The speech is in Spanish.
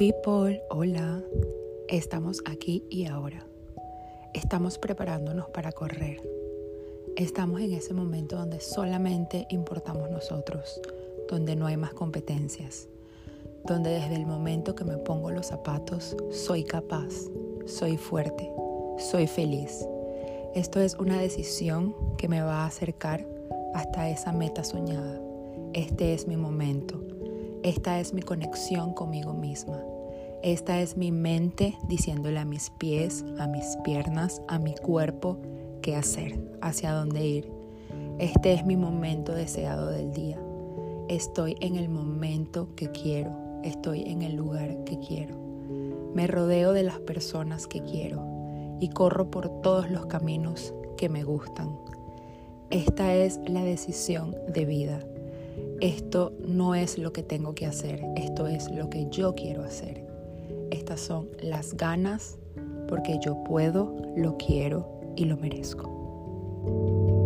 people, hola. Estamos aquí y ahora. Estamos preparándonos para correr. Estamos en ese momento donde solamente importamos nosotros, donde no hay más competencias, donde desde el momento que me pongo los zapatos soy capaz, soy fuerte, soy feliz. Esto es una decisión que me va a acercar hasta esa meta soñada. Este es mi momento. Esta es mi conexión conmigo misma. Esta es mi mente diciéndole a mis pies, a mis piernas, a mi cuerpo qué hacer, hacia dónde ir. Este es mi momento deseado del día. Estoy en el momento que quiero. Estoy en el lugar que quiero. Me rodeo de las personas que quiero y corro por todos los caminos que me gustan. Esta es la decisión de vida. Esto no es lo que tengo que hacer, esto es lo que yo quiero hacer. Estas son las ganas porque yo puedo, lo quiero y lo merezco.